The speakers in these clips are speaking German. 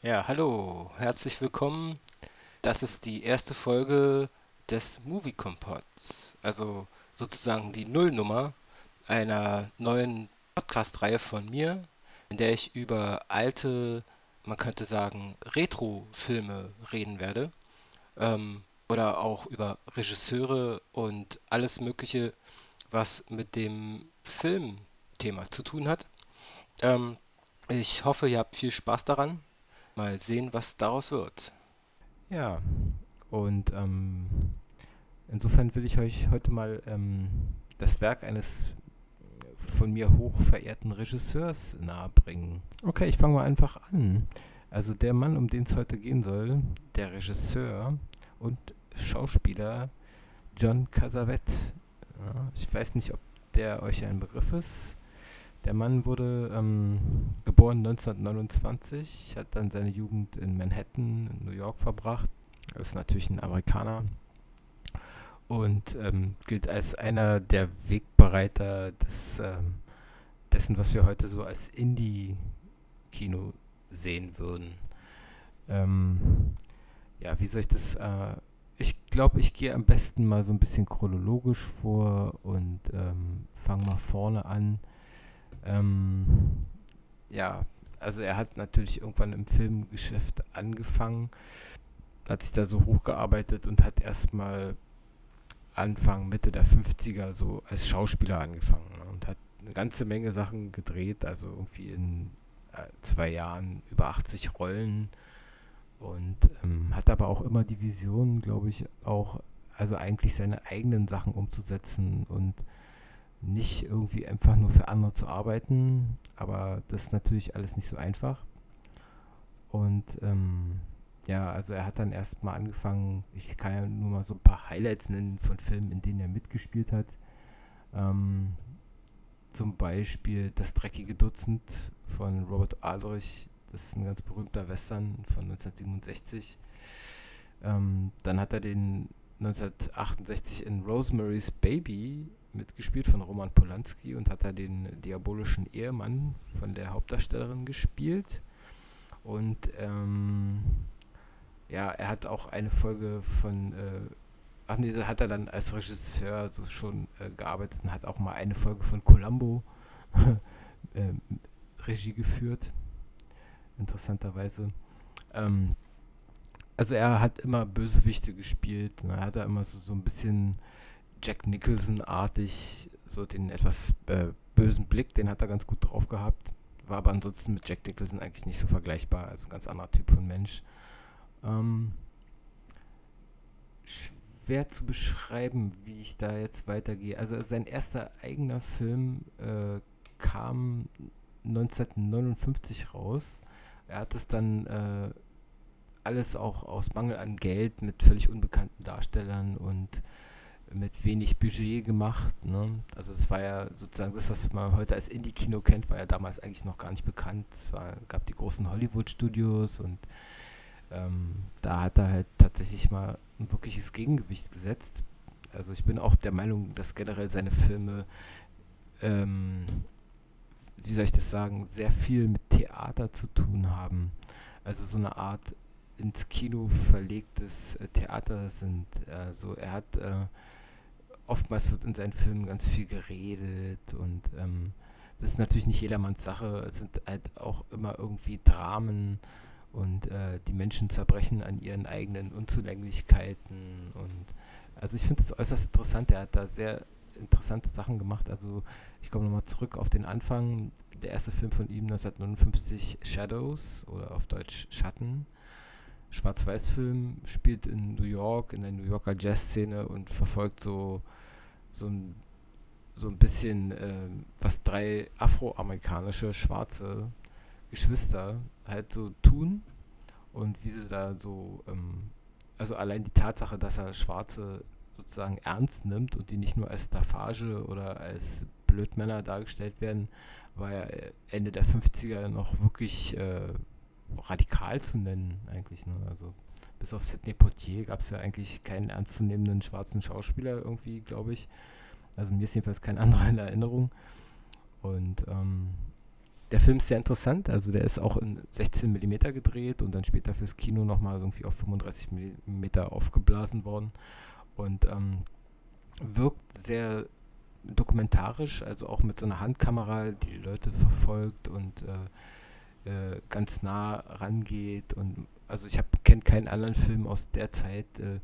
Ja, hallo, herzlich willkommen. Das ist die erste Folge des Movie Kompots, also sozusagen die Nullnummer einer neuen Podcast-Reihe von mir, in der ich über alte, man könnte sagen, Retro-Filme reden werde. Ähm, oder auch über Regisseure und alles Mögliche, was mit dem Filmthema zu tun hat. Ähm, ich hoffe, ihr habt viel Spaß daran. Mal sehen, was daraus wird. Ja, und ähm, insofern will ich euch heute mal ähm, das Werk eines von mir hoch verehrten Regisseurs nahebringen. Okay, ich fange mal einfach an. Also der Mann, um den es heute gehen soll, der Regisseur und Schauspieler John Cassavet. Ja, ich weiß nicht, ob der euch ein Begriff ist. Der Mann wurde ähm, geboren 1929, hat dann seine Jugend in Manhattan, in New York verbracht. Ist natürlich ein Amerikaner und ähm, gilt als einer der Wegbereiter des, ähm, dessen, was wir heute so als Indie-Kino sehen würden. Ähm, ja, wie soll ich das? Äh, ich glaube, ich gehe am besten mal so ein bisschen chronologisch vor und ähm, fange mal vorne an. Ähm, ja, also er hat natürlich irgendwann im Filmgeschäft angefangen, hat sich da so hochgearbeitet und hat erstmal Anfang, Mitte der 50er so als Schauspieler angefangen ne, und hat eine ganze Menge Sachen gedreht, also irgendwie in äh, zwei Jahren über 80 Rollen und ähm, hat aber auch immer die Vision, glaube ich, auch, also eigentlich seine eigenen Sachen umzusetzen und nicht irgendwie einfach nur für andere zu arbeiten, aber das ist natürlich alles nicht so einfach. Und ähm, ja, also er hat dann erstmal angefangen, ich kann ja nur mal so ein paar Highlights nennen von Filmen, in denen er mitgespielt hat. Ähm, zum Beispiel Das dreckige Dutzend von Robert Aldrich, das ist ein ganz berühmter Western von 1967. Ähm, dann hat er den 1968 in Rosemary's Baby mitgespielt von Roman Polanski und hat da den diabolischen Ehemann von der Hauptdarstellerin gespielt. Und ähm, ja, er hat auch eine Folge von, äh, ach nee, da hat er dann als Regisseur so schon äh, gearbeitet und hat auch mal eine Folge von Columbo äh, Regie geführt. Interessanterweise. Ähm, also er hat immer Bösewichte gespielt. Ne? Er hat da immer so, so ein bisschen Jack Nicholson-artig, so den etwas äh, bösen Blick, den hat er ganz gut drauf gehabt. War aber ansonsten mit Jack Nicholson eigentlich nicht so vergleichbar, also ein ganz anderer Typ von Mensch. Ähm, schwer zu beschreiben, wie ich da jetzt weitergehe. Also sein erster eigener Film äh, kam 1959 raus. Er hat es dann äh, alles auch aus Mangel an Geld mit völlig unbekannten Darstellern und mit wenig Budget gemacht. Ne? Also es war ja sozusagen das, was man heute als Indie-Kino kennt, war ja damals eigentlich noch gar nicht bekannt. Es war, gab die großen Hollywood-Studios und ähm, da hat er halt tatsächlich mal ein wirkliches Gegengewicht gesetzt. Also ich bin auch der Meinung, dass generell seine Filme, ähm, wie soll ich das sagen, sehr viel mit Theater zu tun haben. Also so eine Art ins Kino verlegtes äh, Theater sind. Also er hat äh, oftmals wird in seinen Filmen ganz viel geredet und ähm, das ist natürlich nicht jedermanns Sache. Es sind halt auch immer irgendwie Dramen und äh, die Menschen zerbrechen an ihren eigenen Unzulänglichkeiten und also ich finde es äußerst interessant. Er hat da sehr interessante Sachen gemacht. Also ich komme nochmal zurück auf den Anfang. Der erste Film von ihm 1959, Shadows oder auf Deutsch Schatten. Schwarz-Weiß-Film, spielt in New York, in der New Yorker Jazzszene und verfolgt so, so, ein, so ein bisschen, äh, was drei afroamerikanische schwarze Geschwister halt so tun und wie sie da so, ähm, also allein die Tatsache, dass er Schwarze sozusagen ernst nimmt und die nicht nur als Staffage oder als Blödmänner dargestellt werden, war ja Ende der 50er noch wirklich äh, radikal zu nennen, eigentlich. Ne? Also bis auf Sidney Poitier gab es ja eigentlich keinen ernstzunehmenden schwarzen Schauspieler irgendwie, glaube ich. Also mir ist jedenfalls kein anderer in Erinnerung. Und ähm, der Film ist sehr interessant. Also der ist auch in 16 mm gedreht und dann später fürs Kino nochmal irgendwie auf 35 mm aufgeblasen worden. Und ähm, wirkt sehr dokumentarisch, also auch mit so einer Handkamera, die Leute verfolgt und äh, äh, ganz nah rangeht. Und also ich kenne keinen anderen Film aus der Zeit, äh,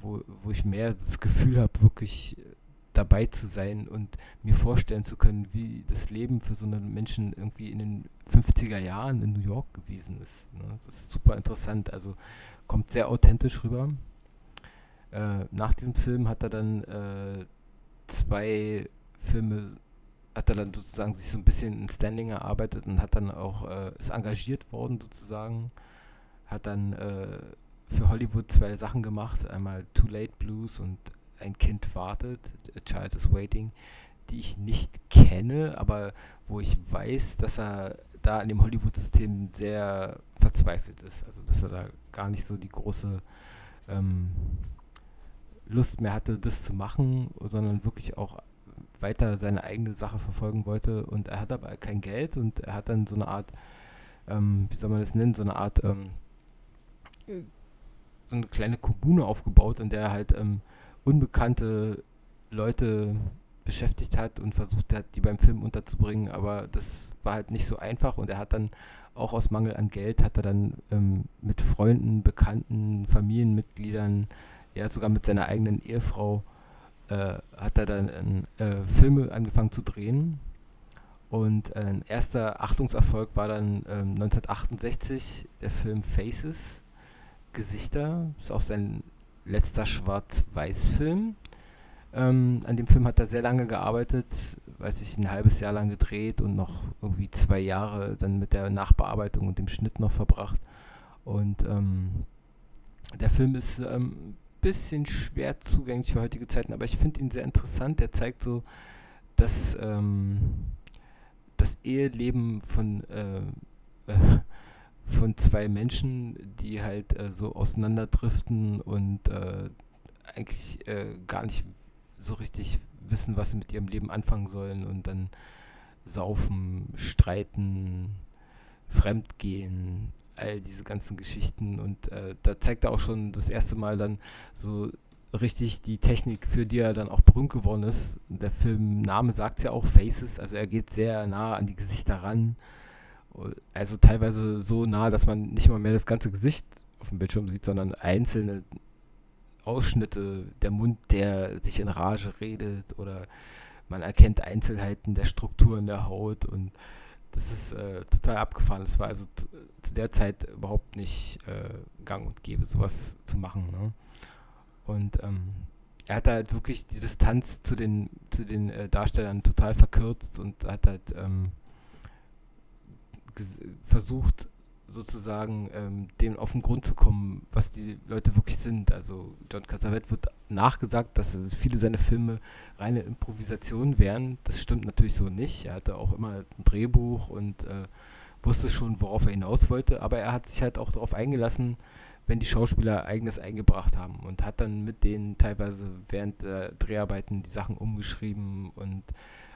wo, wo ich mehr das Gefühl habe, wirklich dabei zu sein und mir vorstellen zu können, wie das Leben für so einen Menschen irgendwie in den 50er Jahren in New York gewesen ist. Ne? Das ist super interessant, also kommt sehr authentisch rüber. Äh, nach diesem Film hat er dann äh, zwei Filme, hat er dann sozusagen sich so ein bisschen in Standing erarbeitet und hat dann auch, äh, ist engagiert worden sozusagen, hat dann äh, für Hollywood zwei Sachen gemacht, einmal Too Late Blues und ein Kind wartet, A Child is Waiting, die ich nicht kenne, aber wo ich weiß, dass er da in dem Hollywood-System sehr verzweifelt ist. Also dass er da gar nicht so die große ähm, Lust mehr hatte, das zu machen, sondern wirklich auch weiter seine eigene Sache verfolgen wollte. Und er hat aber kein Geld und er hat dann so eine Art, ähm, wie soll man das nennen, so eine Art, ähm, so eine kleine Kommune aufgebaut, in der er halt ähm, unbekannte Leute beschäftigt hat und versucht hat, die beim Film unterzubringen, aber das war halt nicht so einfach und er hat dann auch aus Mangel an Geld hat er dann ähm, mit Freunden, Bekannten, Familienmitgliedern, ja sogar mit seiner eigenen Ehefrau äh, hat er dann äh, Filme angefangen zu drehen und ein erster Achtungserfolg war dann 1968 ähm, der Film Faces, Gesichter, ist auch sein letzter Schwarz-Weiß-Film. Ähm, an dem Film hat er sehr lange gearbeitet, weiß ich, ein halbes Jahr lang gedreht und noch irgendwie zwei Jahre dann mit der Nachbearbeitung und dem Schnitt noch verbracht. Und ähm, der Film ist ähm, bisschen schwer zugänglich für heutige Zeiten, aber ich finde ihn sehr interessant. Er zeigt so, dass ähm, das Eheleben von äh, äh, von zwei Menschen, die halt äh, so auseinanderdriften und äh, eigentlich äh, gar nicht so richtig wissen, was sie mit ihrem Leben anfangen sollen und dann saufen, streiten, fremdgehen, all diese ganzen Geschichten und äh, da zeigt er auch schon das erste Mal dann so richtig die Technik, für die er dann auch berühmt geworden ist. Der Filmname sagt ja auch Faces, also er geht sehr nah an die Gesichter ran also teilweise so nah, dass man nicht mal mehr das ganze Gesicht auf dem Bildschirm sieht, sondern einzelne Ausschnitte, der Mund, der sich in Rage redet oder man erkennt Einzelheiten der Strukturen der Haut und das ist äh, total abgefahren. Das war also zu der Zeit überhaupt nicht äh, gang und gäbe, sowas zu machen. Ne? Und ähm, er hat halt wirklich die Distanz zu den, zu den äh, Darstellern total verkürzt und hat halt ähm, versucht, sozusagen ähm, dem auf den Grund zu kommen, was die Leute wirklich sind. Also John Cassavet wird nachgesagt, dass viele seiner Filme reine Improvisation wären. Das stimmt natürlich so nicht. Er hatte auch immer ein Drehbuch und äh, wusste schon, worauf er hinaus wollte, aber er hat sich halt auch darauf eingelassen, wenn die Schauspieler eigenes eingebracht haben und hat dann mit denen teilweise während der Dreharbeiten die Sachen umgeschrieben und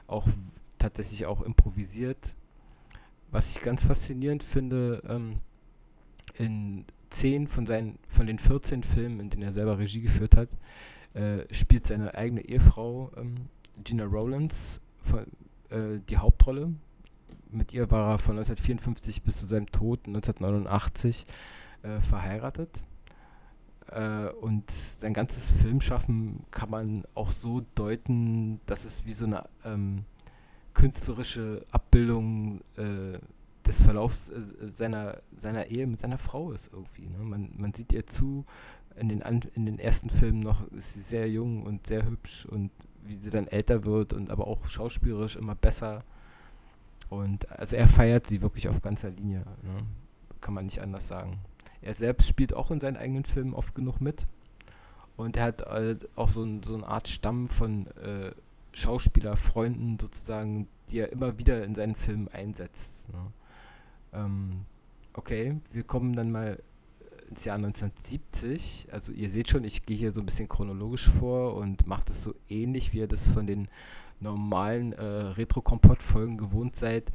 auch tatsächlich auch improvisiert was ich ganz faszinierend finde, ähm, in 10 von, seinen, von den 14 Filmen, in denen er selber Regie geführt hat, äh, spielt seine eigene Ehefrau ähm, Gina Rowlands von, äh, die Hauptrolle. Mit ihr war er von 1954 bis zu seinem Tod 1989 äh, verheiratet. Äh, und sein ganzes Filmschaffen kann man auch so deuten, dass es wie so eine ähm, künstlerische Abbildung äh, des Verlaufs äh, seiner, seiner Ehe mit seiner Frau ist irgendwie. Ne? Man, man sieht ihr zu, in den, An in den ersten Filmen noch ist sie sehr jung und sehr hübsch und wie sie dann älter wird und aber auch schauspielerisch immer besser. Und also er feiert sie wirklich auf ganzer Linie. Ne? Kann man nicht anders sagen. Er selbst spielt auch in seinen eigenen Filmen oft genug mit. Und er hat äh, auch so, so eine Art Stamm von äh, Schauspielerfreunden sozusagen, die er immer wieder in seinen Filmen einsetzt. Ne? Ähm, okay, wir kommen dann mal ins Jahr 1970. Also ihr seht schon, ich gehe hier so ein bisschen chronologisch vor und mache das so ähnlich, wie ihr das von den normalen äh, Retro-Kompott-Folgen gewohnt seid.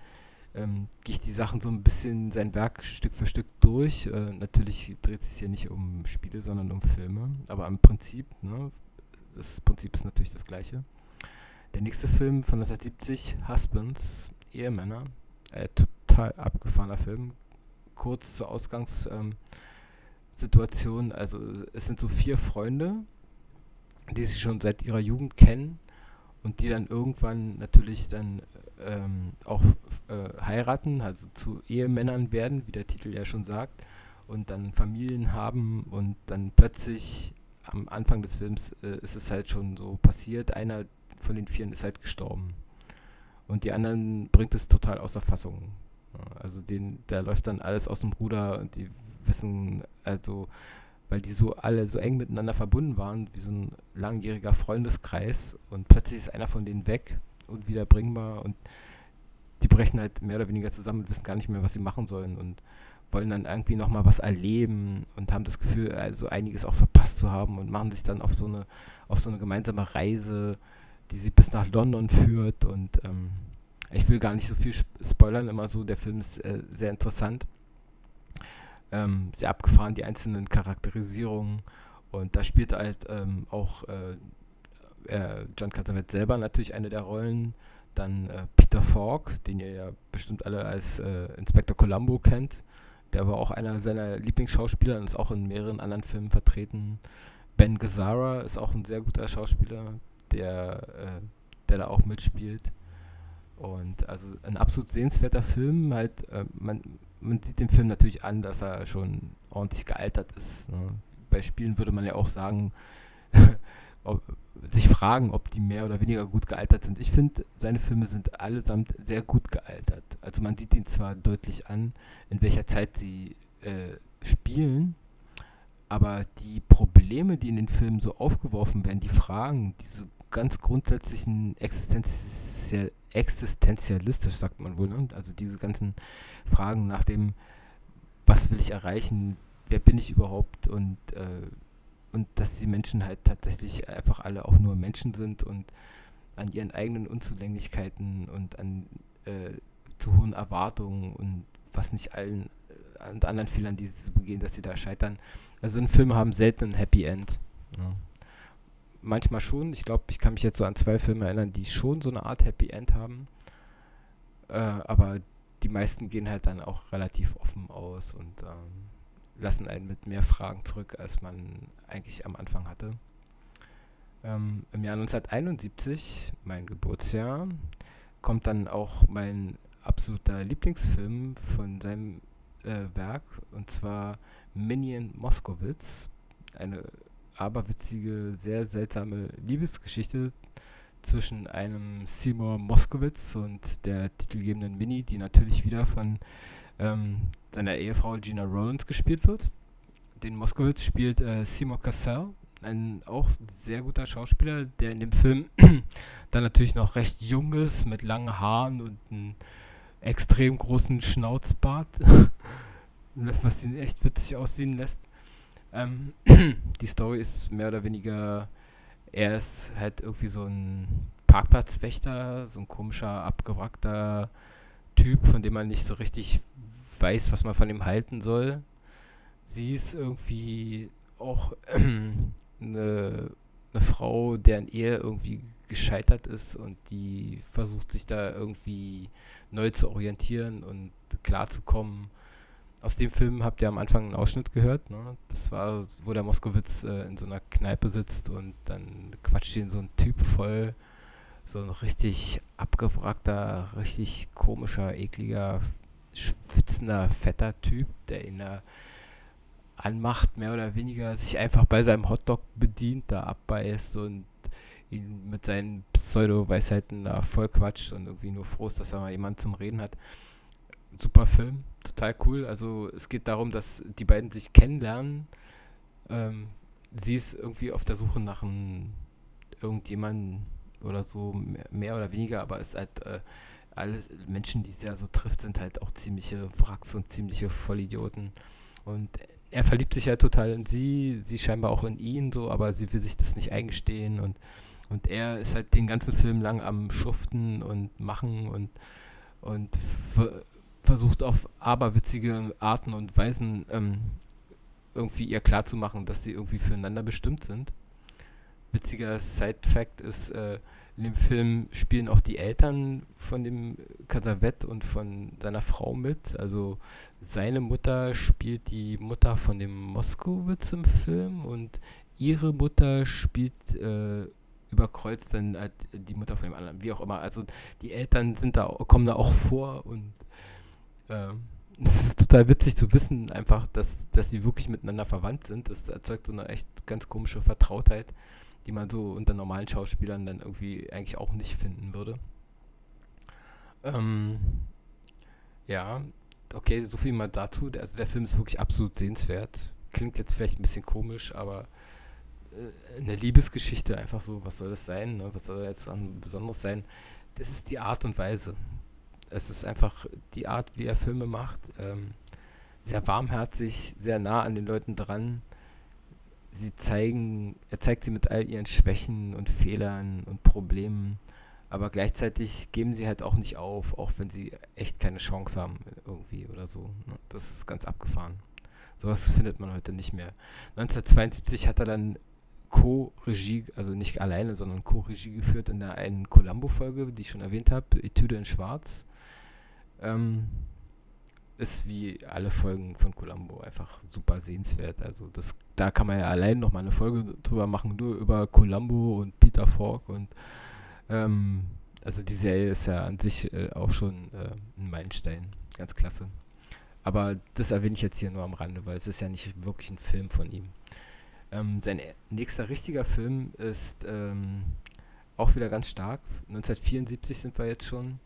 ähm, gehe ich die Sachen so ein bisschen sein Werk Stück für Stück durch. Äh, natürlich dreht es sich hier nicht um Spiele, sondern um Filme. Aber am Prinzip, ne, das Prinzip ist natürlich das gleiche. Der nächste Film von 1970, Husbands, Ehemänner, äh, total abgefahrener Film. Kurz zur Ausgangssituation, ähm, also es sind so vier Freunde, die sich schon seit ihrer Jugend kennen und die dann irgendwann natürlich dann ähm, auch äh, heiraten, also zu Ehemännern werden, wie der Titel ja schon sagt, und dann Familien haben und dann plötzlich am Anfang des Films äh, ist es halt schon so passiert, einer von den Vieren ist halt gestorben. Und die anderen bringt es total außer Fassung. Also den, da läuft dann alles aus dem Ruder und die wissen, also, weil die so alle so eng miteinander verbunden waren, wie so ein langjähriger Freundeskreis und plötzlich ist einer von denen weg und wieder bringbar und die brechen halt mehr oder weniger zusammen und wissen gar nicht mehr, was sie machen sollen und wollen dann irgendwie nochmal was erleben und haben das Gefühl, also einiges auch verpasst zu haben und machen sich dann auf so eine, auf so eine gemeinsame Reise, die sie bis nach London führt und ähm, ich will gar nicht so viel spoilern, immer so, der Film ist äh, sehr interessant. Ähm, sehr abgefahren, die einzelnen Charakterisierungen und da spielt halt ähm, auch äh, äh, John Cassavetes selber natürlich eine der Rollen, dann äh, Peter Falk, den ihr ja bestimmt alle als äh, Inspector Columbo kennt, der war auch einer seiner Lieblingsschauspieler und ist auch in mehreren anderen Filmen vertreten. Ben Gazzara ist auch ein sehr guter Schauspieler, der, äh, der da auch mitspielt. Und also ein absolut sehenswerter Film. Halt, äh, man, man sieht dem Film natürlich an, dass er schon ordentlich gealtert ist. Ne? Bei Spielen würde man ja auch sagen, ob, sich fragen, ob die mehr oder weniger gut gealtert sind. Ich finde, seine Filme sind allesamt sehr gut gealtert. Also man sieht ihn zwar deutlich an, in welcher Zeit sie äh, spielen, aber die Probleme, die in den Filmen so aufgeworfen werden, die Fragen, diese ganz grundsätzlichen existenziell, existenzialistisch, sagt man wohl, ne? also diese ganzen Fragen nach dem, was will ich erreichen, wer bin ich überhaupt und, äh, und dass die Menschen halt tatsächlich einfach alle auch nur Menschen sind und an ihren eigenen Unzulänglichkeiten und an äh, zu hohen Erwartungen und was nicht allen äh, und anderen Fehlern, die sie begehen, dass sie da scheitern. Also ein Film haben selten ein Happy End. Ja manchmal schon. Ich glaube, ich kann mich jetzt so an zwei Filme erinnern, die schon so eine Art Happy End haben. Äh, aber die meisten gehen halt dann auch relativ offen aus und ähm, lassen einen mit mehr Fragen zurück, als man eigentlich am Anfang hatte. Ähm, Im Jahr 1971, mein Geburtsjahr, kommt dann auch mein absoluter Lieblingsfilm von seinem äh, Werk, und zwar Minion Moskowitz, eine aberwitzige, sehr seltsame Liebesgeschichte zwischen einem Seymour Moskowitz und der titelgebenden Minnie, die natürlich wieder von ähm, seiner Ehefrau Gina Rollins gespielt wird. Den Moskowitz spielt äh, Seymour Cassell, ein auch sehr guter Schauspieler, der in dem Film dann natürlich noch recht jung ist, mit langen Haaren und einem extrem großen Schnauzbart, was ihn echt witzig aussehen lässt. Ähm, die Story ist mehr oder weniger, er ist halt irgendwie so ein Parkplatzwächter, so ein komischer, abgewrackter Typ, von dem man nicht so richtig weiß, was man von ihm halten soll. Sie ist irgendwie auch eine, eine Frau, deren Ehe irgendwie gescheitert ist und die versucht sich da irgendwie neu zu orientieren und klarzukommen aus dem Film habt ihr am Anfang einen Ausschnitt gehört. Ne? Das war, wo der Moskowitz äh, in so einer Kneipe sitzt und dann quatscht ihn so ein Typ voll. So ein richtig abgewrackter, richtig komischer, ekliger, schwitzender, fetter Typ, der ihn da anmacht, mehr oder weniger, sich einfach bei seinem Hotdog bedient, da abbeißt und ihn mit seinen Pseudo-Weisheiten da voll quatscht und irgendwie nur froh ist, dass er mal jemanden zum Reden hat. Super Film total cool. Also es geht darum, dass die beiden sich kennenlernen. Ähm, sie ist irgendwie auf der Suche nach einem irgendjemanden oder so, mehr, oder weniger, aber es ist halt äh, alles Menschen, die sie ja so trifft, sind halt auch ziemliche Wracks und ziemliche Vollidioten. Und er verliebt sich halt total in sie, sie scheinbar auch in ihn so, aber sie will sich das nicht eingestehen und, und er ist halt den ganzen Film lang am Schuften und machen und und versucht auf aberwitzige Arten und Weisen ähm, irgendwie ihr klarzumachen, dass sie irgendwie füreinander bestimmt sind. Witziger Side-Fact ist, äh, in dem Film spielen auch die Eltern von dem Casavet und von seiner Frau mit. Also seine Mutter spielt die Mutter von dem Moskowitz im Film und ihre Mutter spielt äh, überkreuzt dann halt die Mutter von dem anderen, wie auch immer. Also die Eltern sind da, kommen da auch vor und es ist total witzig zu wissen, einfach, dass, dass sie wirklich miteinander verwandt sind. Das erzeugt so eine echt ganz komische Vertrautheit, die man so unter normalen Schauspielern dann irgendwie eigentlich auch nicht finden würde. Ähm, ja, okay, so viel mal dazu. Also der Film ist wirklich absolut sehenswert. Klingt jetzt vielleicht ein bisschen komisch, aber äh, eine Liebesgeschichte einfach so, was soll das sein? Ne? Was soll jetzt dran Besonderes sein? Das ist die Art und Weise es ist einfach die Art, wie er Filme macht. Ähm, sehr warmherzig, sehr nah an den Leuten dran. Sie zeigen, er zeigt sie mit all ihren Schwächen und Fehlern und Problemen, aber gleichzeitig geben sie halt auch nicht auf, auch wenn sie echt keine Chance haben irgendwie oder so. Ne? Das ist ganz abgefahren. Sowas findet man heute nicht mehr. 1972 hat er dann Co-Regie, also nicht alleine, sondern Co-Regie geführt in der einen Columbo-Folge, die ich schon erwähnt habe, Etüde in Schwarz. Ähm, ist wie alle Folgen von Columbo einfach super sehenswert. Also das, da kann man ja allein noch mal eine Folge drüber machen, nur über Columbo und Peter Falk und ähm, also die Serie ist ja an sich äh, auch schon äh, ein Meilenstein, ganz klasse. Aber das erwähne ich jetzt hier nur am Rande, weil es ist ja nicht wirklich ein Film von ihm. Ähm, sein nächster richtiger Film ist ähm, auch wieder ganz stark. 1974 sind wir jetzt schon.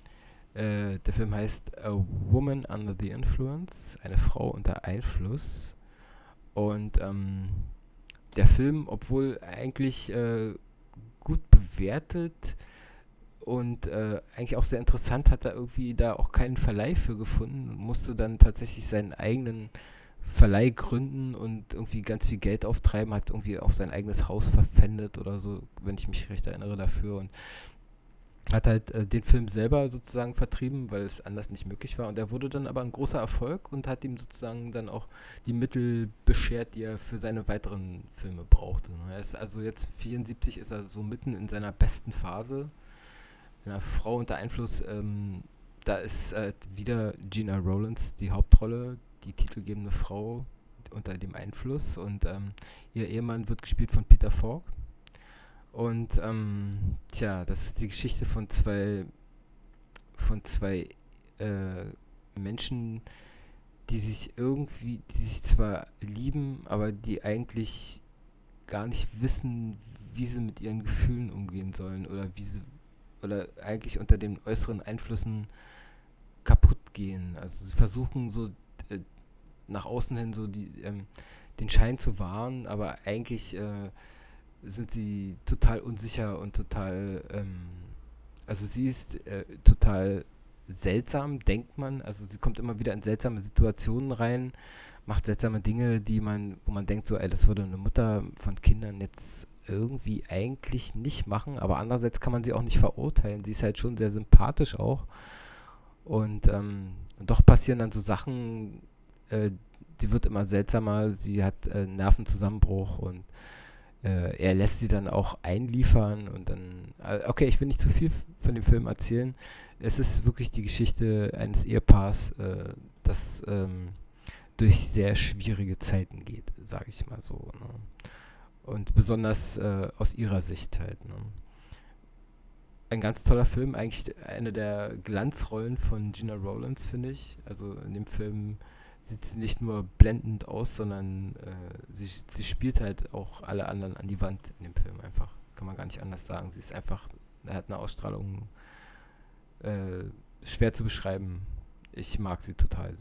Äh, der Film heißt A Woman Under the Influence, eine Frau unter Einfluss. Und ähm, der Film, obwohl eigentlich äh, gut bewertet und äh, eigentlich auch sehr interessant, hat er irgendwie da auch keinen Verleih für gefunden und musste dann tatsächlich seinen eigenen Verleih gründen und irgendwie ganz viel Geld auftreiben, hat irgendwie auch sein eigenes Haus verpfändet oder so, wenn ich mich recht erinnere dafür. Und hat halt äh, den Film selber sozusagen vertrieben, weil es anders nicht möglich war. Und er wurde dann aber ein großer Erfolg und hat ihm sozusagen dann auch die Mittel beschert, die er für seine weiteren Filme brauchte. Er ist also jetzt 74 ist er so mitten in seiner besten Phase. Einer Frau unter Einfluss, ähm, da ist äh, wieder Gina Rowlands die Hauptrolle, die titelgebende Frau unter dem Einfluss. Und ähm, ihr Ehemann wird gespielt von Peter Falk. Und ähm, tja, das ist die Geschichte von zwei von zwei äh, Menschen, die sich irgendwie, die sich zwar lieben, aber die eigentlich gar nicht wissen, wie sie mit ihren Gefühlen umgehen sollen oder wie sie oder eigentlich unter den äußeren Einflüssen kaputt gehen. Also sie versuchen so äh, nach außen hin so die, ähm, den Schein zu wahren, aber eigentlich äh, sind sie total unsicher und total, ähm, also sie ist äh, total seltsam, denkt man. Also sie kommt immer wieder in seltsame Situationen rein, macht seltsame Dinge, die man, wo man denkt, so, ey, das würde eine Mutter von Kindern jetzt irgendwie eigentlich nicht machen, aber andererseits kann man sie auch nicht verurteilen. Sie ist halt schon sehr sympathisch auch. Und, ähm, doch passieren dann so Sachen, äh, sie wird immer seltsamer, sie hat äh, Nervenzusammenbruch und äh, er lässt sie dann auch einliefern und dann, äh, okay, ich will nicht zu viel von dem Film erzählen. Es ist wirklich die Geschichte eines Ehepaars, äh, das ähm, durch sehr schwierige Zeiten geht, sage ich mal so. Ne? Und besonders äh, aus ihrer Sicht halt. Ne? Ein ganz toller Film, eigentlich eine der Glanzrollen von Gina Rowlands, finde ich. Also in dem Film sieht sie nicht nur blendend aus, sondern äh, sie, sie spielt halt auch alle anderen an die Wand in dem Film einfach. Kann man gar nicht anders sagen. Sie ist einfach, er hat eine Ausstrahlung äh, schwer zu beschreiben. Ich mag sie total.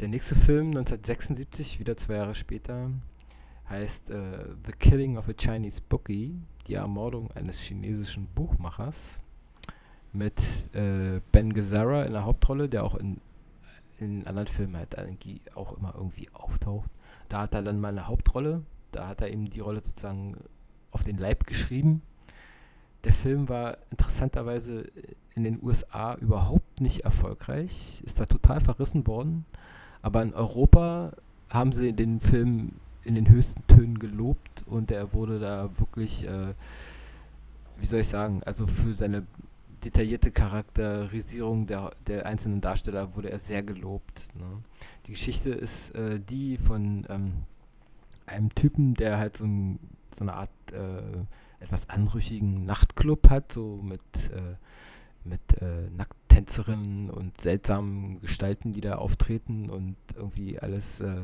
Der nächste Film, 1976, wieder zwei Jahre später, heißt äh, The Killing of a Chinese Bookie, die Ermordung eines chinesischen Buchmachers mit äh, Ben Gazzara in der Hauptrolle, der auch in in anderen Filmen halt auch immer irgendwie auftaucht. Da hat er dann mal eine Hauptrolle, da hat er eben die Rolle sozusagen auf den Leib geschrieben. Der Film war interessanterweise in den USA überhaupt nicht erfolgreich, ist da total verrissen worden. Aber in Europa haben sie den Film in den höchsten Tönen gelobt und er wurde da wirklich, äh, wie soll ich sagen, also für seine detaillierte Charakterisierung der, der einzelnen Darsteller wurde er sehr gelobt. Ne? Die Geschichte ist äh, die von ähm, einem Typen, der halt so, ein, so eine Art äh, etwas anrüchigen Nachtclub hat, so mit, äh, mit äh, Nackttänzerinnen und seltsamen Gestalten, die da auftreten und irgendwie alles äh,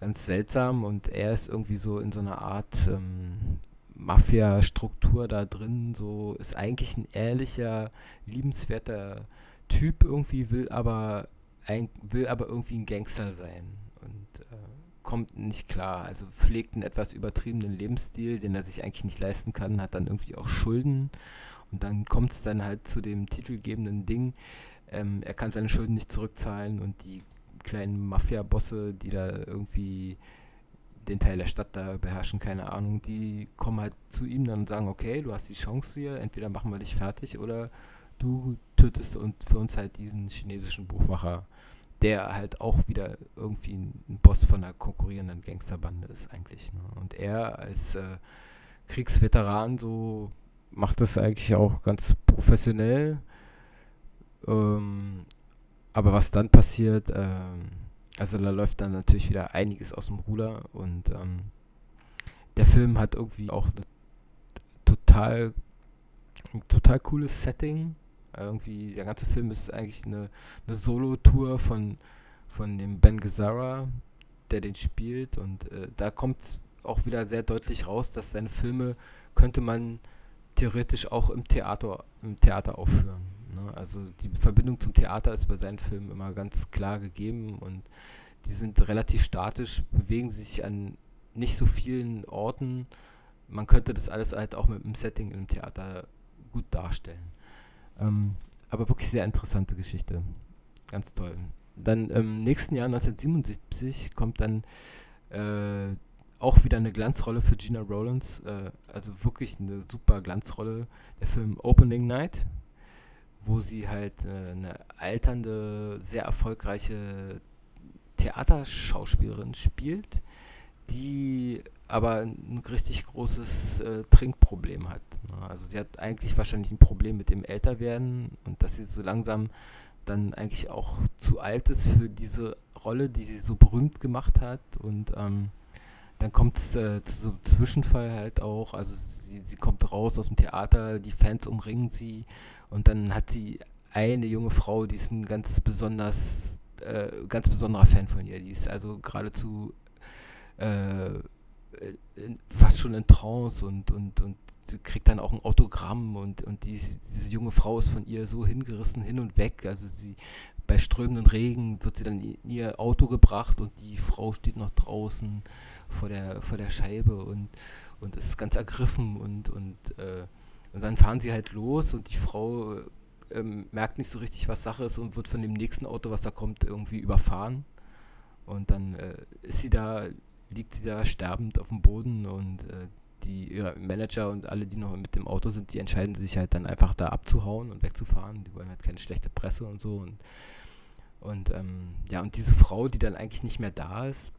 ganz seltsam und er ist irgendwie so in so einer Art ähm, Mafia-Struktur da drin, so ist eigentlich ein ehrlicher, liebenswerter Typ irgendwie, will aber ein, will aber irgendwie ein Gangster sein und äh, kommt nicht klar. Also pflegt einen etwas übertriebenen Lebensstil, den er sich eigentlich nicht leisten kann, hat dann irgendwie auch Schulden und dann kommt es dann halt zu dem titelgebenden Ding. Ähm, er kann seine Schulden nicht zurückzahlen und die kleinen Mafia-Bosse, die da irgendwie den Teil der Stadt da beherrschen, keine Ahnung, die kommen halt zu ihm dann und sagen, okay, du hast die Chance hier, entweder machen wir dich fertig oder du tötest und für uns halt diesen chinesischen Buchmacher, der halt auch wieder irgendwie ein Boss von einer konkurrierenden Gangsterbande ist eigentlich. Ne? Und er als äh, Kriegsveteran so macht das eigentlich auch ganz professionell. Ähm, aber was dann passiert, ähm, also da läuft dann natürlich wieder einiges aus dem Ruder und ähm, der Film hat irgendwie auch total, ein total cooles Setting. Irgendwie, der ganze Film ist eigentlich eine, eine Solo-Tour von, von dem Ben Gazzara, der den spielt und äh, da kommt auch wieder sehr deutlich raus, dass seine Filme könnte man theoretisch auch im Theater, im Theater aufführen. Ne? Also die Verbindung zum Theater ist bei seinen Filmen immer ganz klar gegeben und die sind relativ statisch, bewegen sich an nicht so vielen Orten. Man könnte das alles halt auch mit einem Setting im Theater gut darstellen. Ähm, aber wirklich sehr interessante Geschichte. Ganz toll. Dann im nächsten Jahr 1977 kommt dann äh, auch wieder eine Glanzrolle für Gina Rowlands. Äh, also wirklich eine super Glanzrolle. Der Film Opening Night wo sie halt äh, eine alternde, sehr erfolgreiche Theaterschauspielerin spielt, die aber ein richtig großes äh, Trinkproblem hat. Ne? Also sie hat eigentlich wahrscheinlich ein Problem mit dem Älterwerden und dass sie so langsam dann eigentlich auch zu alt ist für diese Rolle, die sie so berühmt gemacht hat und ähm, dann kommt es äh, zu so einem Zwischenfall halt auch, also sie, sie kommt raus aus dem Theater, die Fans umringen sie und dann hat sie eine junge Frau, die ist ein ganz besonders, äh, ganz besonderer Fan von ihr. Die ist also geradezu äh, fast schon in Trance und, und, und sie kriegt dann auch ein Autogramm und, und die, diese junge Frau ist von ihr so hingerissen hin und weg. Also sie bei strömenden Regen wird sie dann in ihr Auto gebracht und die Frau steht noch draußen vor der, vor der Scheibe und, und ist ganz ergriffen und, und äh, und dann fahren sie halt los und die Frau ähm, merkt nicht so richtig, was Sache ist und wird von dem nächsten Auto, was da kommt, irgendwie überfahren. Und dann äh, ist sie da, liegt sie da sterbend auf dem Boden und äh, die ihre Manager und alle, die noch mit dem Auto sind, die entscheiden sich halt dann einfach da abzuhauen und wegzufahren. Die wollen halt keine schlechte Presse und so. Und, und ähm, ja, und diese Frau, die dann eigentlich nicht mehr da ist,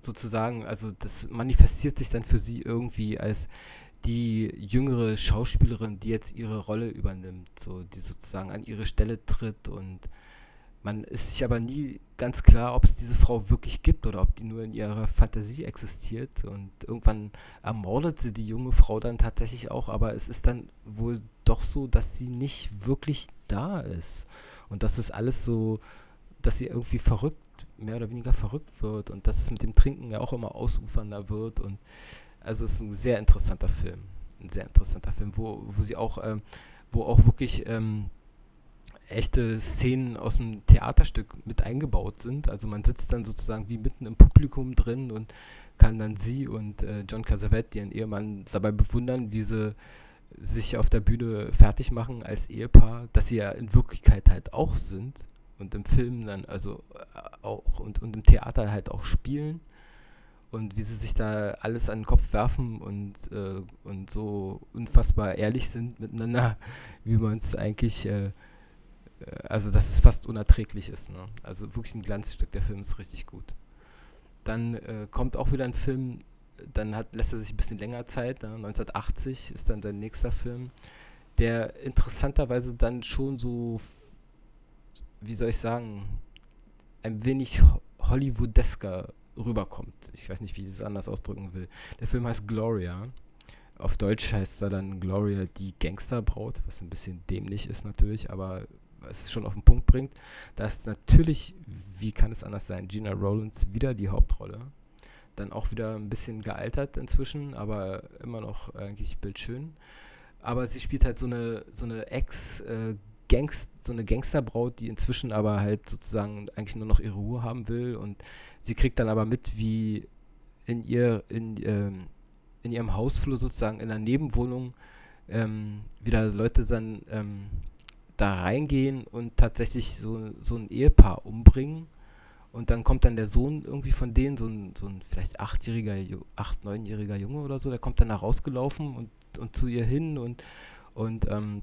sozusagen, also das manifestiert sich dann für sie irgendwie als die jüngere Schauspielerin, die jetzt ihre Rolle übernimmt, so die sozusagen an ihre Stelle tritt und man ist sich aber nie ganz klar, ob es diese Frau wirklich gibt oder ob die nur in ihrer Fantasie existiert. Und irgendwann ermordet sie die junge Frau dann tatsächlich auch, aber es ist dann wohl doch so, dass sie nicht wirklich da ist. Und dass es alles so, dass sie irgendwie verrückt, mehr oder weniger verrückt wird und dass es mit dem Trinken ja auch immer ausufernder wird und also es ist ein sehr interessanter Film. Ein sehr interessanter Film, wo, wo sie auch, ähm, wo auch wirklich ähm, echte Szenen aus dem Theaterstück mit eingebaut sind. Also man sitzt dann sozusagen wie mitten im Publikum drin und kann dann sie und äh, John Cassavet, ihren Ehemann, dabei bewundern, wie sie sich auf der Bühne fertig machen als Ehepaar, dass sie ja in Wirklichkeit halt auch sind und im Film dann also äh, auch und, und im Theater halt auch spielen und wie sie sich da alles an den Kopf werfen und, äh, und so unfassbar ehrlich sind miteinander, wie man es eigentlich, äh, äh, also dass es fast unerträglich ist. Ne? Also wirklich ein Glanzstück, der Film ist richtig gut. Dann äh, kommt auch wieder ein Film, dann hat, lässt er sich ein bisschen länger Zeit, ne? 1980 ist dann sein nächster Film, der interessanterweise dann schon so, wie soll ich sagen, ein wenig Hollywoodesker rüberkommt. Ich weiß nicht, wie ich es anders ausdrücken will. Der Film heißt Gloria. Auf Deutsch heißt er dann Gloria die Gangsterbraut, was ein bisschen dämlich ist natürlich, aber es schon auf den Punkt bringt. Da ist natürlich, wie kann es anders sein, Gina Rollins wieder die Hauptrolle. Dann auch wieder ein bisschen gealtert inzwischen, aber immer noch eigentlich bildschön. Aber sie spielt halt so eine, so eine Ex- äh, Gangst, so eine Gangsterbraut, die inzwischen aber halt sozusagen eigentlich nur noch ihre Ruhe haben will und sie kriegt dann aber mit, wie in ihr, in, ähm, in ihrem Hausflur sozusagen in der Nebenwohnung ähm, wieder Leute dann ähm, da reingehen und tatsächlich so, so ein Ehepaar umbringen. Und dann kommt dann der Sohn irgendwie von denen, so ein, so ein vielleicht achtjähriger, acht, neunjähriger Junge oder so, der kommt dann da rausgelaufen und, und zu ihr hin und, und ähm,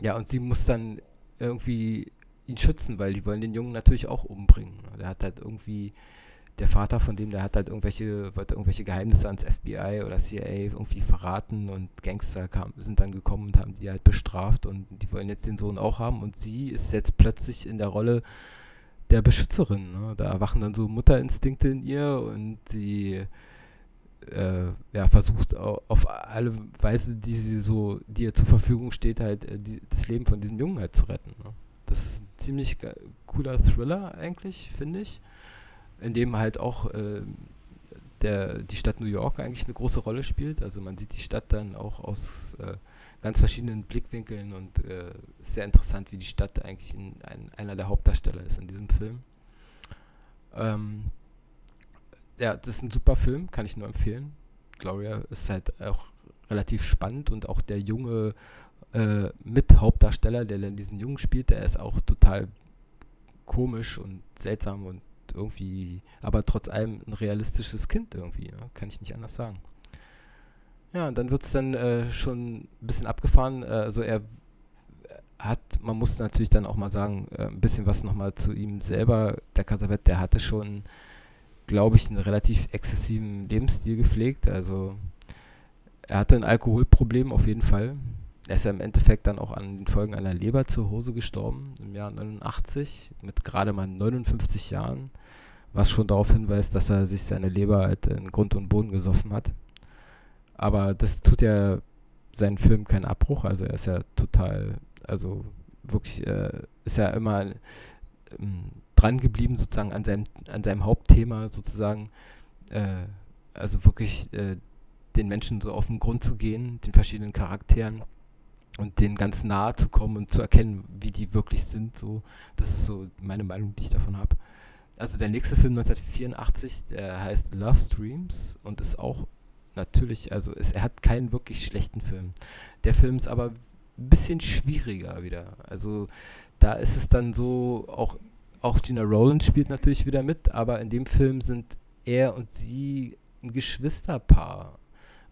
ja, und sie muss dann irgendwie ihn schützen, weil die wollen den Jungen natürlich auch umbringen. Der hat halt irgendwie, der Vater von dem, der hat halt irgendwelche, wollte irgendwelche Geheimnisse ans FBI oder CIA irgendwie verraten und Gangster kam, sind dann gekommen und haben die halt bestraft und die wollen jetzt den Sohn auch haben und sie ist jetzt plötzlich in der Rolle der Beschützerin. Ne? Da erwachen dann so Mutterinstinkte in ihr und sie äh, ja, versucht auf alle Weise, die sie so, die ihr zur Verfügung steht, halt äh, die, das Leben von diesem Jungen halt zu retten. Ne? Das ist ein ziemlich cooler Thriller eigentlich, finde ich, in dem halt auch äh, der, die Stadt New York eigentlich eine große Rolle spielt. Also man sieht die Stadt dann auch aus äh, ganz verschiedenen Blickwinkeln und äh, sehr interessant, wie die Stadt eigentlich in ein, einer der Hauptdarsteller ist in diesem Film. Ähm, ja, das ist ein super Film, kann ich nur empfehlen. Gloria ist halt auch relativ spannend und auch der junge äh, Mithauptdarsteller, der dann diesen Jungen spielt, der ist auch total komisch und seltsam und irgendwie, aber trotz allem ein realistisches Kind irgendwie, ne? kann ich nicht anders sagen. Ja, und dann wird es dann äh, schon ein bisschen abgefahren. Äh, also er hat, man muss natürlich dann auch mal sagen, äh, ein bisschen was nochmal zu ihm selber. Der Casavet, der hatte schon glaube ich, einen relativ exzessiven Lebensstil gepflegt. Also er hatte ein Alkoholproblem auf jeden Fall. Er ist ja im Endeffekt dann auch an den Folgen einer Leberzirrhose gestorben im Jahr 89 mit gerade mal 59 Jahren, was schon darauf hinweist, dass er sich seine Leber halt in Grund und Boden gesoffen hat. Aber das tut ja seinen Film keinen Abbruch. Also er ist ja total, also wirklich, äh, ist ja immer ähm, dran geblieben, sozusagen an seinem, an seinem Hauptthema sozusagen, äh, also wirklich äh, den Menschen so auf den Grund zu gehen, den verschiedenen Charakteren und denen ganz nahe zu kommen und zu erkennen, wie die wirklich sind. So, das ist so meine Meinung, die ich davon habe. Also der nächste Film 1984, der heißt Love Streams und ist auch natürlich, also ist, er hat keinen wirklich schlechten Film. Der Film ist aber ein bisschen schwieriger wieder. Also da ist es dann so auch auch Gina Rowlands spielt natürlich wieder mit, aber in dem Film sind er und sie ein Geschwisterpaar,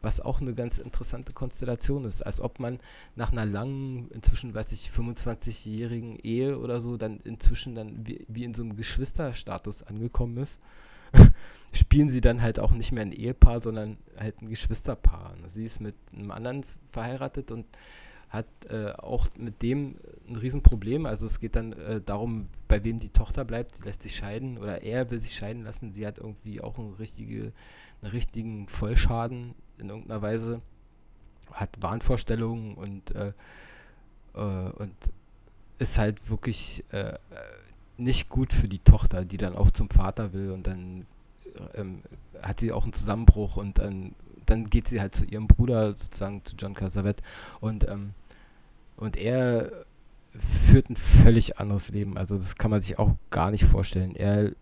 was auch eine ganz interessante Konstellation ist. Als ob man nach einer langen, inzwischen weiß ich, 25-jährigen Ehe oder so, dann inzwischen dann wie, wie in so einem Geschwisterstatus angekommen ist. spielen sie dann halt auch nicht mehr ein Ehepaar, sondern halt ein Geschwisterpaar. Sie ist mit einem anderen verheiratet und hat äh, auch mit dem ein Riesenproblem. Also es geht dann äh, darum, bei wem die Tochter bleibt. Sie lässt sich scheiden oder er will sich scheiden lassen. Sie hat irgendwie auch einen, richtige, einen richtigen Vollschaden in irgendeiner Weise, hat Wahnvorstellungen und, äh, äh und ist halt wirklich äh, nicht gut für die Tochter, die dann auch zum Vater will und dann ähm, hat sie auch einen Zusammenbruch und dann dann geht sie halt zu ihrem Bruder, sozusagen zu John Casavet und ähm, und er führt ein völlig anderes Leben. Also das kann man sich auch gar nicht vorstellen. Er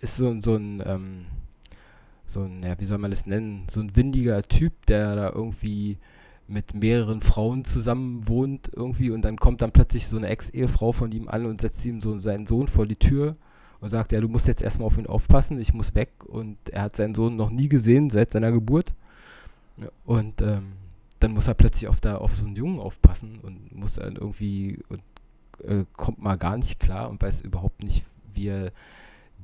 ist so, so ein, ähm, so ein, ja, wie soll man das nennen, so ein windiger Typ, der da irgendwie mit mehreren Frauen zusammen wohnt irgendwie und dann kommt dann plötzlich so eine Ex-Ehefrau von ihm an und setzt ihm so seinen Sohn vor die Tür und sagt, ja, du musst jetzt erstmal auf ihn aufpassen, ich muss weg. Und er hat seinen Sohn noch nie gesehen seit seiner Geburt. Und ähm, dann muss er plötzlich auf, da, auf so einen Jungen aufpassen und muss dann irgendwie und äh, kommt mal gar nicht klar und weiß überhaupt nicht, wie er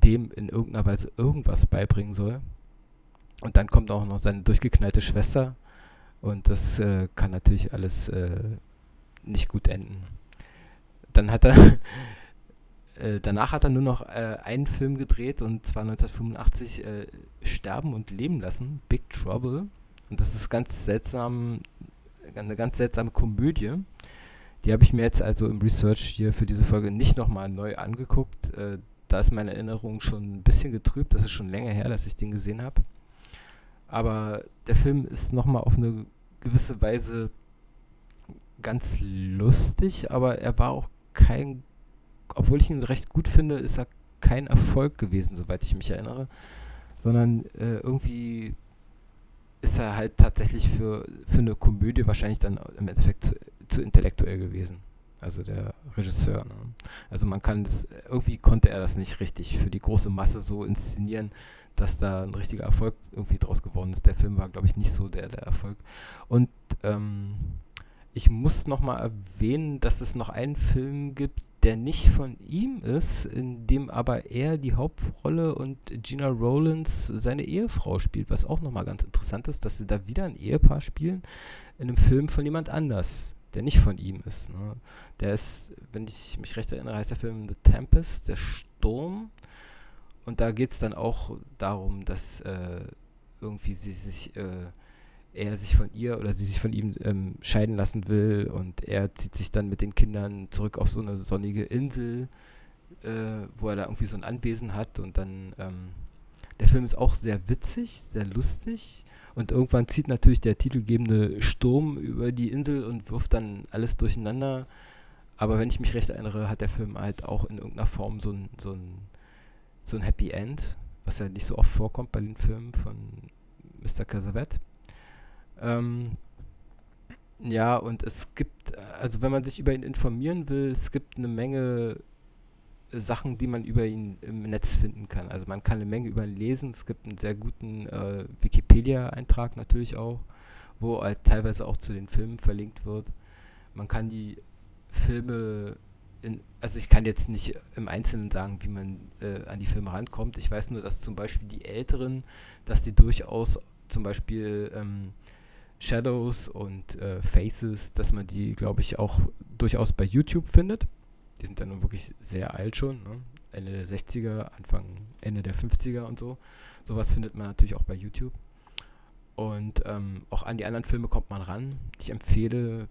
dem in irgendeiner Weise irgendwas beibringen soll. Und dann kommt auch noch seine durchgeknallte Schwester und das äh, kann natürlich alles äh, nicht gut enden. Dann hat er, äh, danach hat er nur noch äh, einen Film gedreht und zwar 1985 äh, Sterben und Leben lassen, Big Trouble. Und das ist ganz seltsam, eine ganz seltsame Komödie. Die habe ich mir jetzt also im Research hier für diese Folge nicht nochmal neu angeguckt. Äh, da ist meine Erinnerung schon ein bisschen getrübt. Das ist schon länger her, dass ich den gesehen habe. Aber der Film ist nochmal auf eine gewisse Weise ganz lustig, aber er war auch kein, obwohl ich ihn recht gut finde, ist er kein Erfolg gewesen, soweit ich mich erinnere, sondern äh, irgendwie ist er halt tatsächlich für, für eine Komödie wahrscheinlich dann im Endeffekt zu, zu intellektuell gewesen. Also der Regisseur. Ne? Also man kann das, irgendwie konnte er das nicht richtig für die große Masse so inszenieren, dass da ein richtiger Erfolg irgendwie draus geworden ist. Der Film war, glaube ich, nicht so der, der Erfolg. Und ähm, ich muss nochmal erwähnen, dass es noch einen Film gibt, der nicht von ihm ist, in dem aber er die Hauptrolle und Gina Rowlands seine Ehefrau spielt, was auch nochmal ganz interessant ist, dass sie da wieder ein Ehepaar spielen in einem Film von jemand anders, der nicht von ihm ist. Ne? Der ist, wenn ich mich recht erinnere, heißt der Film The Tempest, der Sturm. Und da geht es dann auch darum, dass äh, irgendwie sie sich äh, er sich von ihr oder sie sich von ihm ähm, scheiden lassen will und er zieht sich dann mit den Kindern zurück auf so eine sonnige Insel, äh, wo er da irgendwie so ein Anwesen hat und dann ähm, der Film ist auch sehr witzig, sehr lustig und irgendwann zieht natürlich der titelgebende Sturm über die Insel und wirft dann alles durcheinander. Aber wenn ich mich recht erinnere, hat der Film halt auch in irgendeiner Form so ein, so ein, so ein Happy End, was ja nicht so oft vorkommt bei den Filmen von Mr. Casavet. Ähm, ja, und es gibt, also wenn man sich über ihn informieren will, es gibt eine Menge Sachen, die man über ihn im Netz finden kann. Also man kann eine Menge über ihn lesen. Es gibt einen sehr guten äh, Wikipedia-Eintrag natürlich auch, wo halt teilweise auch zu den Filmen verlinkt wird. Man kann die Filme in, also ich kann jetzt nicht im Einzelnen sagen, wie man äh, an die Filme rankommt. Ich weiß nur, dass zum Beispiel die Älteren, dass die durchaus zum Beispiel ähm, Shadows und äh, Faces, dass man die, glaube ich, auch durchaus bei YouTube findet. Die sind dann nun wirklich sehr alt schon, ne? Ende der 60er, Anfang, Ende der 50er und so. Sowas findet man natürlich auch bei YouTube. Und ähm, auch an die anderen Filme kommt man ran. Ich empfehle,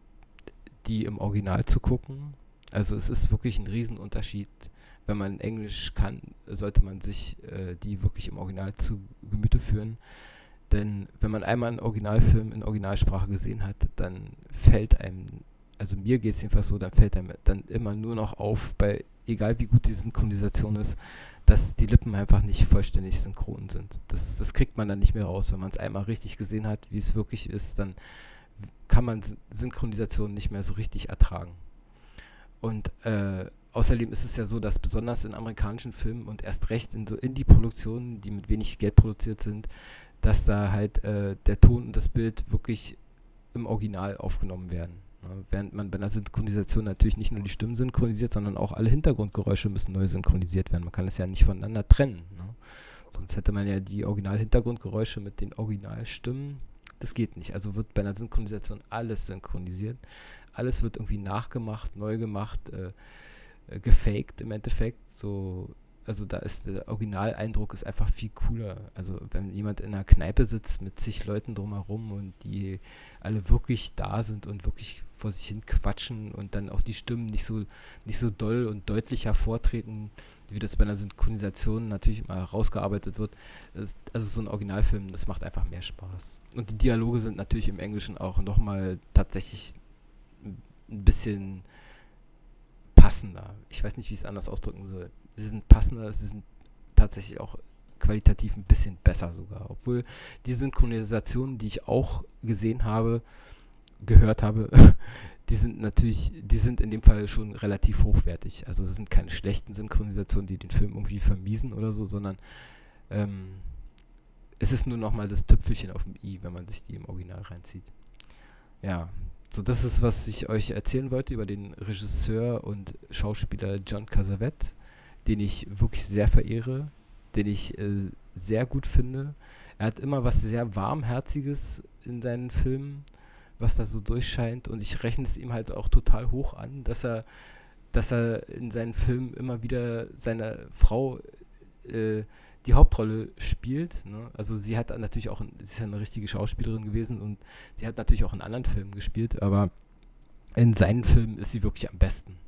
die im Original zu gucken. Also es ist wirklich ein Riesenunterschied. Wenn man Englisch kann, sollte man sich äh, die wirklich im Original zu Gemüte führen. Denn wenn man einmal einen Originalfilm in Originalsprache gesehen hat, dann fällt einem, also mir geht es jedenfalls so, dann fällt einem dann immer nur noch auf, bei egal wie gut die Synchronisation ist, dass die Lippen einfach nicht vollständig synchron sind. Das, das kriegt man dann nicht mehr raus. Wenn man es einmal richtig gesehen hat, wie es wirklich ist, dann kann man Synchronisation nicht mehr so richtig ertragen. Und äh, außerdem ist es ja so, dass besonders in amerikanischen Filmen und erst recht in so Indie-Produktionen, die mit wenig Geld produziert sind, dass da halt äh, der Ton und das Bild wirklich im Original aufgenommen werden. Ne? Während man bei einer Synchronisation natürlich nicht nur die Stimmen synchronisiert, sondern auch alle Hintergrundgeräusche müssen neu synchronisiert werden. Man kann es ja nicht voneinander trennen. Ne? Sonst hätte man ja die Original-Hintergrundgeräusche mit den Originalstimmen. Das geht nicht. Also wird bei einer Synchronisation alles synchronisiert. Alles wird irgendwie nachgemacht, neu gemacht, äh, äh gefaked im Endeffekt. So also da ist der Originaleindruck ist einfach viel cooler. Also wenn jemand in einer Kneipe sitzt mit zig Leuten drumherum und die alle wirklich da sind und wirklich vor sich hin quatschen und dann auch die Stimmen nicht so nicht so doll und deutlich hervortreten, wie das bei einer Synchronisation natürlich mal rausgearbeitet wird. also so ein Originalfilm, das macht einfach mehr Spaß. Und die Dialoge sind natürlich im Englischen auch nochmal tatsächlich ein bisschen passender. Ich weiß nicht, wie ich es anders ausdrücken soll sie sind passender, sie sind tatsächlich auch qualitativ ein bisschen besser sogar. Obwohl die Synchronisationen, die ich auch gesehen habe, gehört habe, die sind natürlich, die sind in dem Fall schon relativ hochwertig. Also es sind keine schlechten Synchronisationen, die den Film irgendwie vermiesen oder so, sondern ähm, es ist nur nochmal das Tüpfelchen auf dem i, wenn man sich die im Original reinzieht. Ja, so das ist, was ich euch erzählen wollte über den Regisseur und Schauspieler John Cassavet, den ich wirklich sehr verehre, den ich äh, sehr gut finde. Er hat immer was sehr warmherziges in seinen Filmen was da so durchscheint. Und ich rechne es ihm halt auch total hoch an, dass er, dass er in seinen Filmen immer wieder seine Frau äh, die Hauptrolle spielt. Ne? Also sie hat natürlich auch, sie ist ja eine richtige Schauspielerin gewesen und sie hat natürlich auch in anderen Filmen gespielt, aber in seinen Filmen ist sie wirklich am besten.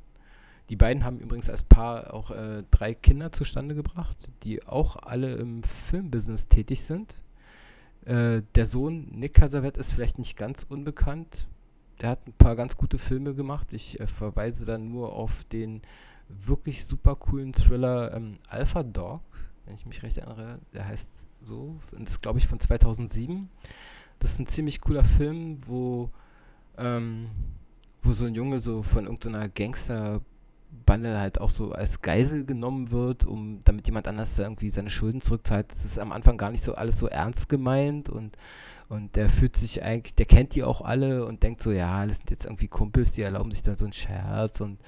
Die beiden haben übrigens als Paar auch äh, drei Kinder zustande gebracht, die auch alle im Filmbusiness tätig sind. Äh, der Sohn Nick Casavet ist vielleicht nicht ganz unbekannt. Der hat ein paar ganz gute Filme gemacht. Ich äh, verweise dann nur auf den wirklich super coolen Thriller ähm, Alpha Dog, wenn ich mich recht erinnere. Der heißt so. Und ist, glaube ich, von 2007. Das ist ein ziemlich cooler Film, wo, ähm, wo so ein Junge so von irgendeiner Gangster- Bande halt auch so als Geisel genommen wird, um damit jemand anders irgendwie seine Schulden zurückzahlt. Das ist am Anfang gar nicht so alles so ernst gemeint und und der fühlt sich eigentlich, der kennt die auch alle und denkt so, ja, das sind jetzt irgendwie Kumpels, die erlauben sich da so einen Scherz und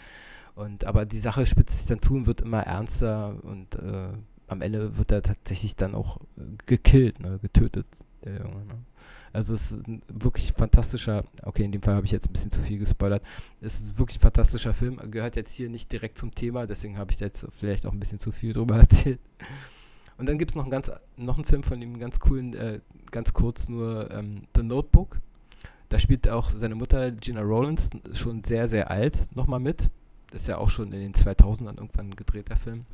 und aber die Sache spitzt sich dann zu und wird immer ernster und äh, am Ende wird er tatsächlich dann auch gekillt, ne, getötet, der Junge. Ne? Also es ist ein wirklich fantastischer, okay, in dem Fall habe ich jetzt ein bisschen zu viel gespoilert. Es ist wirklich ein fantastischer Film, gehört jetzt hier nicht direkt zum Thema, deswegen habe ich jetzt vielleicht auch ein bisschen zu viel drüber erzählt. Und dann gibt es noch, einen ganz, noch einen Film von ihm, ganz coolen, äh, ganz kurz nur, ähm, The Notebook. Da spielt auch seine Mutter Gina Rollins, schon sehr, sehr alt, nochmal mit. Das ist ja auch schon in den 2000ern irgendwann gedreht, der Film.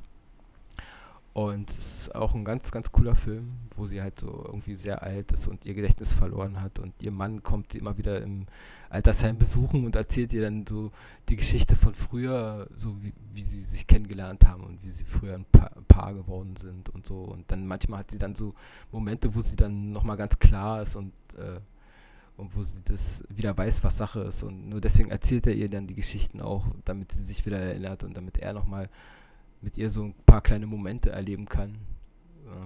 Und es ist auch ein ganz, ganz cooler Film, wo sie halt so irgendwie sehr alt ist und ihr Gedächtnis verloren hat. Und ihr Mann kommt sie immer wieder im Altersheim besuchen und erzählt ihr dann so die Geschichte von früher, so wie, wie sie sich kennengelernt haben und wie sie früher ein pa Paar geworden sind und so. Und dann manchmal hat sie dann so Momente, wo sie dann nochmal ganz klar ist und, äh, und wo sie das wieder weiß, was Sache ist. Und nur deswegen erzählt er ihr dann die Geschichten auch, damit sie sich wieder erinnert und damit er nochmal mit ihr so ein paar kleine Momente erleben kann.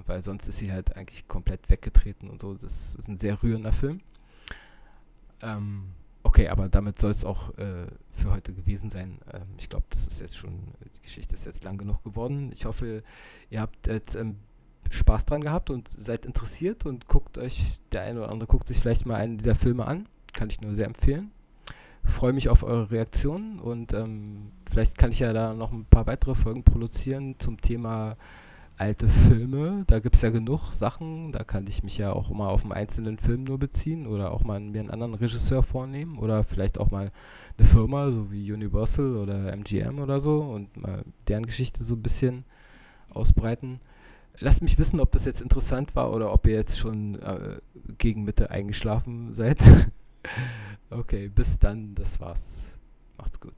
Weil sonst ist sie halt eigentlich komplett weggetreten und so. Das ist ein sehr rührender Film. Ähm, okay, aber damit soll es auch äh, für heute gewesen sein. Ähm, ich glaube, das ist jetzt schon, die Geschichte ist jetzt lang genug geworden. Ich hoffe, ihr habt jetzt ähm, Spaß dran gehabt und seid interessiert und guckt euch, der eine oder andere guckt sich vielleicht mal einen dieser Filme an. Kann ich nur sehr empfehlen freue mich auf eure Reaktionen und ähm, vielleicht kann ich ja da noch ein paar weitere Folgen produzieren zum Thema alte Filme. Da gibt es ja genug Sachen. Da kann ich mich ja auch mal auf einen einzelnen Film nur beziehen oder auch mal mir einen anderen Regisseur vornehmen oder vielleicht auch mal eine Firma, so wie Universal oder MGM oder so und mal deren Geschichte so ein bisschen ausbreiten. Lasst mich wissen, ob das jetzt interessant war oder ob ihr jetzt schon äh, gegen Mitte eingeschlafen seid. Okay, bis dann. Das war's. Macht's gut.